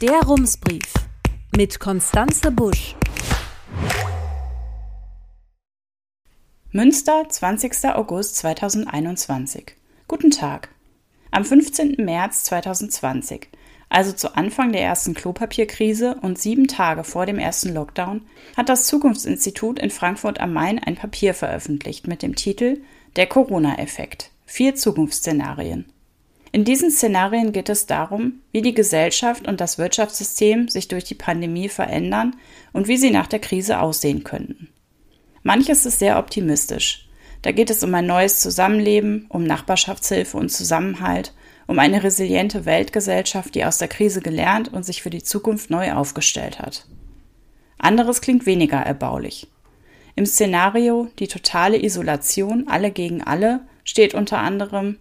Der Rumsbrief mit Konstanze Busch. Münster, 20. August 2021. Guten Tag. Am 15. März 2020, also zu Anfang der ersten Klopapierkrise und sieben Tage vor dem ersten Lockdown, hat das Zukunftsinstitut in Frankfurt am Main ein Papier veröffentlicht mit dem Titel Der Corona-Effekt. Vier Zukunftsszenarien. In diesen Szenarien geht es darum, wie die Gesellschaft und das Wirtschaftssystem sich durch die Pandemie verändern und wie sie nach der Krise aussehen könnten. Manches ist sehr optimistisch. Da geht es um ein neues Zusammenleben, um Nachbarschaftshilfe und Zusammenhalt, um eine resiliente Weltgesellschaft, die aus der Krise gelernt und sich für die Zukunft neu aufgestellt hat. Anderes klingt weniger erbaulich. Im Szenario Die totale Isolation, alle gegen alle, steht unter anderem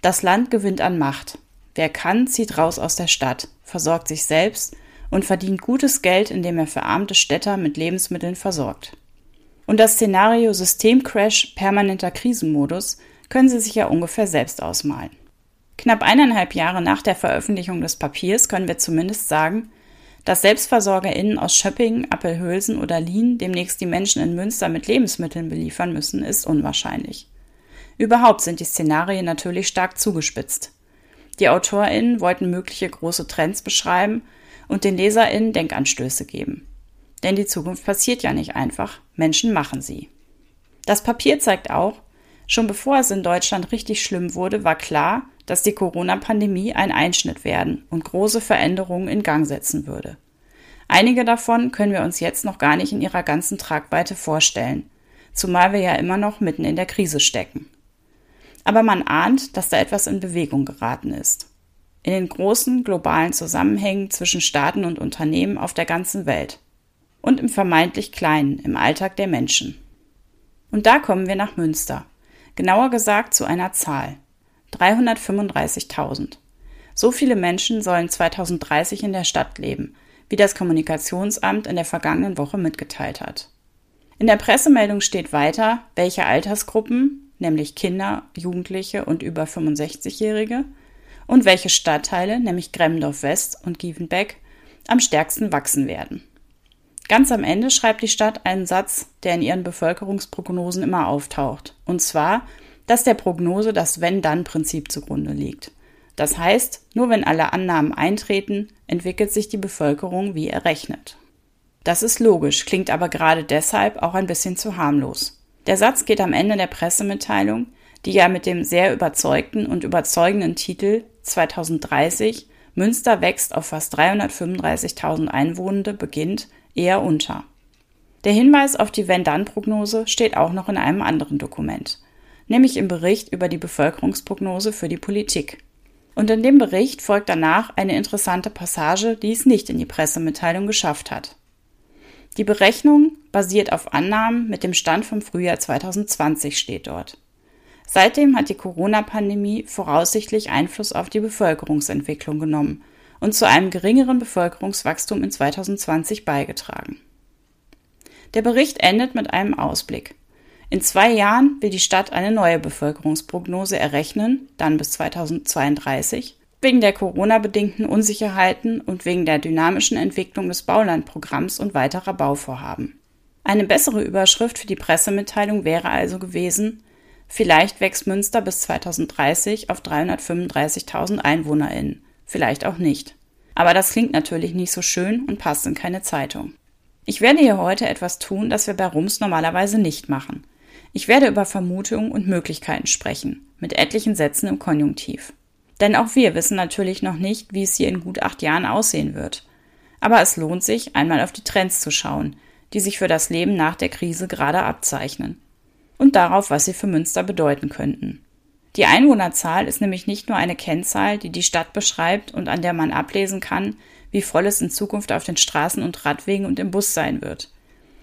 das Land gewinnt an Macht. Wer kann, zieht raus aus der Stadt, versorgt sich selbst und verdient gutes Geld, indem er verarmte Städter mit Lebensmitteln versorgt. Und das Szenario Systemcrash, permanenter Krisenmodus können Sie sich ja ungefähr selbst ausmalen. Knapp eineinhalb Jahre nach der Veröffentlichung des Papiers können wir zumindest sagen, dass SelbstversorgerInnen aus Schöppingen, Appelhülsen oder Lien demnächst die Menschen in Münster mit Lebensmitteln beliefern müssen, ist unwahrscheinlich. Überhaupt sind die Szenarien natürlich stark zugespitzt. Die AutorInnen wollten mögliche große Trends beschreiben und den LeserInnen Denkanstöße geben. Denn die Zukunft passiert ja nicht einfach, Menschen machen sie. Das Papier zeigt auch, schon bevor es in Deutschland richtig schlimm wurde, war klar, dass die Corona-Pandemie ein Einschnitt werden und große Veränderungen in Gang setzen würde. Einige davon können wir uns jetzt noch gar nicht in ihrer ganzen Tragweite vorstellen, zumal wir ja immer noch mitten in der Krise stecken aber man ahnt, dass da etwas in Bewegung geraten ist. In den großen globalen Zusammenhängen zwischen Staaten und Unternehmen auf der ganzen Welt. Und im vermeintlich kleinen, im Alltag der Menschen. Und da kommen wir nach Münster. Genauer gesagt zu einer Zahl. 335.000. So viele Menschen sollen 2030 in der Stadt leben, wie das Kommunikationsamt in der vergangenen Woche mitgeteilt hat. In der Pressemeldung steht weiter, welche Altersgruppen, nämlich Kinder, Jugendliche und über 65-Jährige, und welche Stadtteile, nämlich Gremdorf West und Gievenbeck, am stärksten wachsen werden. Ganz am Ende schreibt die Stadt einen Satz, der in ihren Bevölkerungsprognosen immer auftaucht, und zwar, dass der Prognose das Wenn-Dann-Prinzip zugrunde liegt. Das heißt, nur wenn alle Annahmen eintreten, entwickelt sich die Bevölkerung wie errechnet. Das ist logisch, klingt aber gerade deshalb auch ein bisschen zu harmlos. Der Satz geht am Ende der Pressemitteilung, die ja mit dem sehr überzeugten und überzeugenden Titel 2030 Münster wächst auf fast 335.000 Einwohnende beginnt, eher unter. Der Hinweis auf die Wenn-Dann-Prognose steht auch noch in einem anderen Dokument, nämlich im Bericht über die Bevölkerungsprognose für die Politik. Und in dem Bericht folgt danach eine interessante Passage, die es nicht in die Pressemitteilung geschafft hat. Die Berechnung basiert auf Annahmen mit dem Stand vom Frühjahr 2020 steht dort. Seitdem hat die Corona-Pandemie voraussichtlich Einfluss auf die Bevölkerungsentwicklung genommen und zu einem geringeren Bevölkerungswachstum in 2020 beigetragen. Der Bericht endet mit einem Ausblick. In zwei Jahren will die Stadt eine neue Bevölkerungsprognose errechnen, dann bis 2032, wegen der Corona-bedingten Unsicherheiten und wegen der dynamischen Entwicklung des Baulandprogramms und weiterer Bauvorhaben. Eine bessere Überschrift für die Pressemitteilung wäre also gewesen, vielleicht wächst Münster bis 2030 auf 335.000 EinwohnerInnen, vielleicht auch nicht. Aber das klingt natürlich nicht so schön und passt in keine Zeitung. Ich werde hier heute etwas tun, das wir bei Rums normalerweise nicht machen. Ich werde über Vermutungen und Möglichkeiten sprechen, mit etlichen Sätzen im Konjunktiv. Denn auch wir wissen natürlich noch nicht, wie es hier in gut acht Jahren aussehen wird. Aber es lohnt sich, einmal auf die Trends zu schauen, die sich für das Leben nach der Krise gerade abzeichnen. Und darauf, was sie für Münster bedeuten könnten. Die Einwohnerzahl ist nämlich nicht nur eine Kennzahl, die die Stadt beschreibt und an der man ablesen kann, wie voll es in Zukunft auf den Straßen und Radwegen und im Bus sein wird.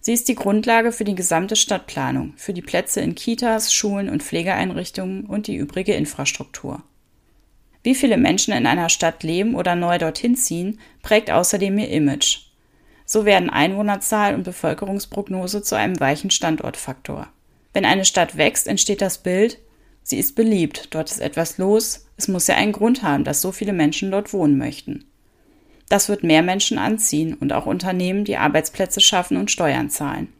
Sie ist die Grundlage für die gesamte Stadtplanung, für die Plätze in Kitas, Schulen und Pflegeeinrichtungen und die übrige Infrastruktur. Wie viele Menschen in einer Stadt leben oder neu dorthin ziehen, prägt außerdem ihr Image. So werden Einwohnerzahl und Bevölkerungsprognose zu einem weichen Standortfaktor. Wenn eine Stadt wächst, entsteht das Bild, sie ist beliebt, dort ist etwas los, es muss ja einen Grund haben, dass so viele Menschen dort wohnen möchten. Das wird mehr Menschen anziehen und auch Unternehmen, die Arbeitsplätze schaffen und Steuern zahlen.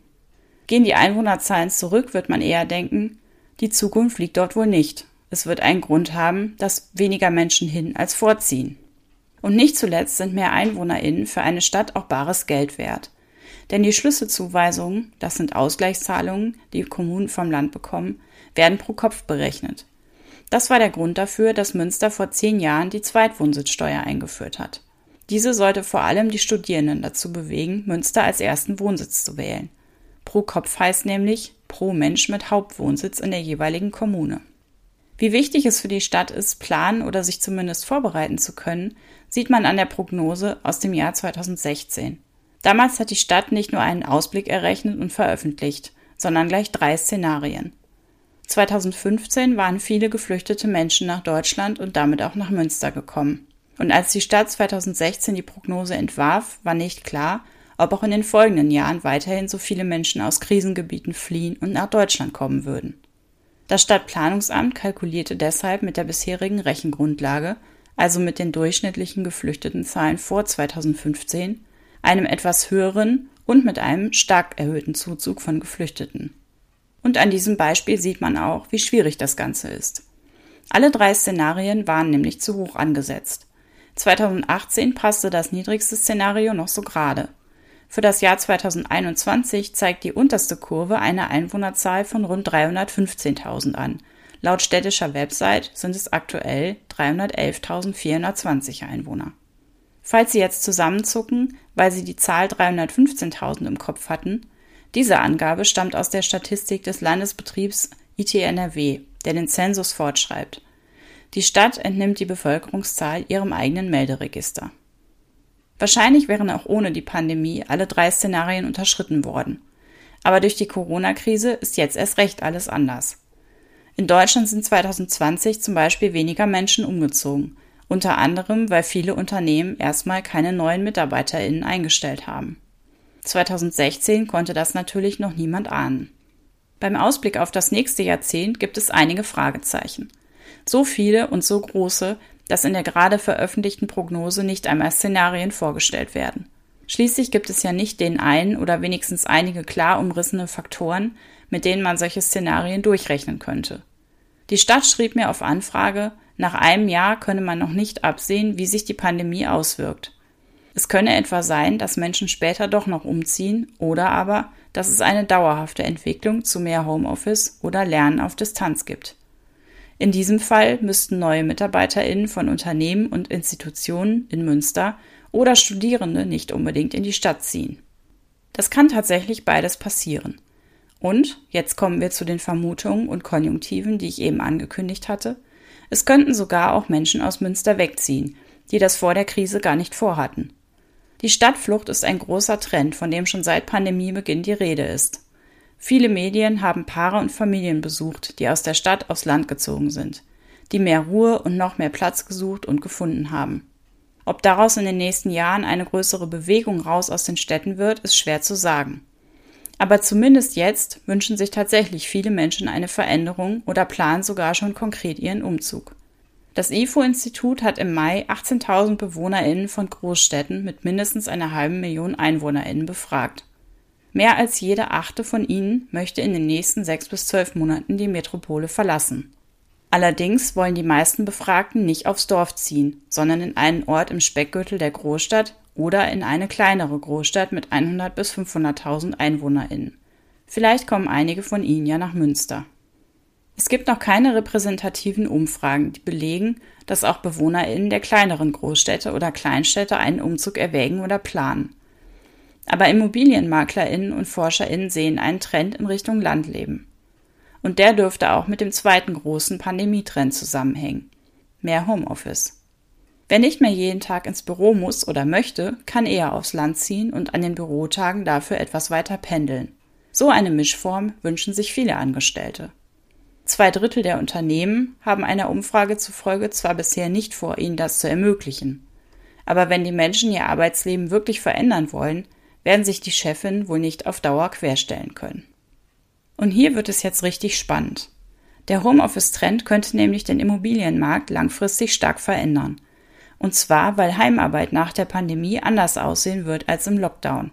Gehen die Einwohnerzahlen zurück, wird man eher denken, die Zukunft liegt dort wohl nicht. Es wird einen Grund haben, dass weniger Menschen hin als vorziehen. Und nicht zuletzt sind mehr EinwohnerInnen für eine Stadt auch bares Geld wert. Denn die Schlüsselzuweisungen, das sind Ausgleichszahlungen, die Kommunen vom Land bekommen, werden pro Kopf berechnet. Das war der Grund dafür, dass Münster vor zehn Jahren die Zweitwohnsitzsteuer eingeführt hat. Diese sollte vor allem die Studierenden dazu bewegen, Münster als ersten Wohnsitz zu wählen. Pro Kopf heißt nämlich pro Mensch mit Hauptwohnsitz in der jeweiligen Kommune. Wie wichtig es für die Stadt ist, planen oder sich zumindest vorbereiten zu können, sieht man an der Prognose aus dem Jahr 2016. Damals hat die Stadt nicht nur einen Ausblick errechnet und veröffentlicht, sondern gleich drei Szenarien. 2015 waren viele geflüchtete Menschen nach Deutschland und damit auch nach Münster gekommen. Und als die Stadt 2016 die Prognose entwarf, war nicht klar, ob auch in den folgenden Jahren weiterhin so viele Menschen aus Krisengebieten fliehen und nach Deutschland kommen würden. Das Stadtplanungsamt kalkulierte deshalb mit der bisherigen Rechengrundlage, also mit den durchschnittlichen Geflüchtetenzahlen vor 2015, einem etwas höheren und mit einem stark erhöhten Zuzug von Geflüchteten. Und an diesem Beispiel sieht man auch, wie schwierig das Ganze ist. Alle drei Szenarien waren nämlich zu hoch angesetzt. 2018 passte das niedrigste Szenario noch so gerade. Für das Jahr 2021 zeigt die unterste Kurve eine Einwohnerzahl von rund 315.000 an. Laut städtischer Website sind es aktuell 311.420 Einwohner. Falls Sie jetzt zusammenzucken, weil Sie die Zahl 315.000 im Kopf hatten, diese Angabe stammt aus der Statistik des Landesbetriebs ITNRW, der den Zensus fortschreibt. Die Stadt entnimmt die Bevölkerungszahl ihrem eigenen Melderegister. Wahrscheinlich wären auch ohne die Pandemie alle drei Szenarien unterschritten worden. Aber durch die Corona-Krise ist jetzt erst recht alles anders. In Deutschland sind 2020 zum Beispiel weniger Menschen umgezogen, unter anderem, weil viele Unternehmen erstmal keine neuen MitarbeiterInnen eingestellt haben. 2016 konnte das natürlich noch niemand ahnen. Beim Ausblick auf das nächste Jahrzehnt gibt es einige Fragezeichen. So viele und so große, dass in der gerade veröffentlichten Prognose nicht einmal Szenarien vorgestellt werden. Schließlich gibt es ja nicht den einen oder wenigstens einige klar umrissene Faktoren, mit denen man solche Szenarien durchrechnen könnte. Die Stadt schrieb mir auf Anfrage, nach einem Jahr könne man noch nicht absehen, wie sich die Pandemie auswirkt. Es könne etwa sein, dass Menschen später doch noch umziehen oder aber, dass es eine dauerhafte Entwicklung zu mehr Homeoffice oder Lernen auf Distanz gibt. In diesem Fall müssten neue MitarbeiterInnen von Unternehmen und Institutionen in Münster oder Studierende nicht unbedingt in die Stadt ziehen. Das kann tatsächlich beides passieren. Und, jetzt kommen wir zu den Vermutungen und Konjunktiven, die ich eben angekündigt hatte, es könnten sogar auch Menschen aus Münster wegziehen, die das vor der Krise gar nicht vorhatten. Die Stadtflucht ist ein großer Trend, von dem schon seit Pandemiebeginn die Rede ist. Viele Medien haben Paare und Familien besucht, die aus der Stadt aufs Land gezogen sind, die mehr Ruhe und noch mehr Platz gesucht und gefunden haben. Ob daraus in den nächsten Jahren eine größere Bewegung raus aus den Städten wird, ist schwer zu sagen. Aber zumindest jetzt wünschen sich tatsächlich viele Menschen eine Veränderung oder planen sogar schon konkret ihren Umzug. Das IFO-Institut hat im Mai 18.000 BewohnerInnen von Großstädten mit mindestens einer halben Million EinwohnerInnen befragt. Mehr als jede achte von ihnen möchte in den nächsten sechs bis zwölf Monaten die Metropole verlassen. Allerdings wollen die meisten Befragten nicht aufs Dorf ziehen, sondern in einen Ort im Speckgürtel der Großstadt oder in eine kleinere Großstadt mit 100 bis 500.000 EinwohnerInnen. Vielleicht kommen einige von Ihnen ja nach Münster. Es gibt noch keine repräsentativen Umfragen, die belegen, dass auch BewohnerInnen der kleineren Großstädte oder Kleinstädte einen Umzug erwägen oder planen. Aber ImmobilienmaklerInnen und ForscherInnen sehen einen Trend in Richtung Landleben. Und der dürfte auch mit dem zweiten großen Pandemietrend zusammenhängen. Mehr Homeoffice. Wer nicht mehr jeden Tag ins Büro muss oder möchte, kann eher aufs Land ziehen und an den Bürotagen dafür etwas weiter pendeln. So eine Mischform wünschen sich viele Angestellte. Zwei Drittel der Unternehmen haben einer Umfrage zufolge zwar bisher nicht vor, ihnen das zu ermöglichen. Aber wenn die Menschen ihr Arbeitsleben wirklich verändern wollen, werden sich die Chefin wohl nicht auf Dauer querstellen können. Und hier wird es jetzt richtig spannend. Der Homeoffice-Trend könnte nämlich den Immobilienmarkt langfristig stark verändern Und zwar, weil Heimarbeit nach der Pandemie anders aussehen wird als im Lockdown.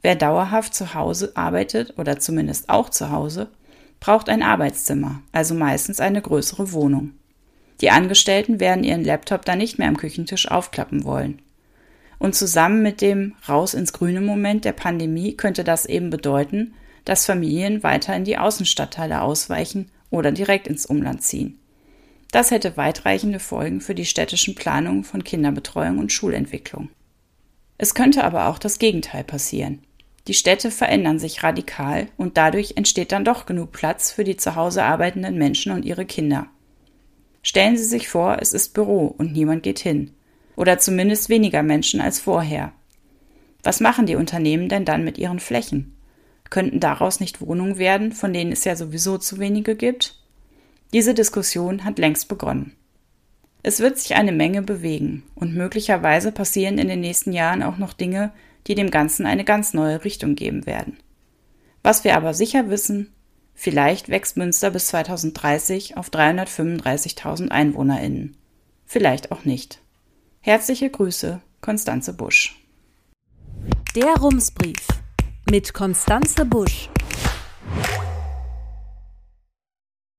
Wer dauerhaft zu Hause arbeitet oder zumindest auch zu Hause, braucht ein Arbeitszimmer, also meistens eine größere Wohnung. Die Angestellten werden ihren Laptop dann nicht mehr am Küchentisch aufklappen wollen. Und zusammen mit dem Raus ins Grüne Moment der Pandemie könnte das eben bedeuten, dass Familien weiter in die Außenstadtteile ausweichen oder direkt ins Umland ziehen. Das hätte weitreichende Folgen für die städtischen Planungen von Kinderbetreuung und Schulentwicklung. Es könnte aber auch das Gegenteil passieren. Die Städte verändern sich radikal und dadurch entsteht dann doch genug Platz für die zu Hause arbeitenden Menschen und ihre Kinder. Stellen Sie sich vor, es ist Büro und niemand geht hin. Oder zumindest weniger Menschen als vorher. Was machen die Unternehmen denn dann mit ihren Flächen? Könnten daraus nicht Wohnungen werden, von denen es ja sowieso zu wenige gibt? Diese Diskussion hat längst begonnen. Es wird sich eine Menge bewegen und möglicherweise passieren in den nächsten Jahren auch noch Dinge, die dem Ganzen eine ganz neue Richtung geben werden. Was wir aber sicher wissen, vielleicht wächst Münster bis 2030 auf 335.000 EinwohnerInnen. Vielleicht auch nicht. Herzliche Grüße, Konstanze Busch. Der Rumsbrief mit Konstanze Busch.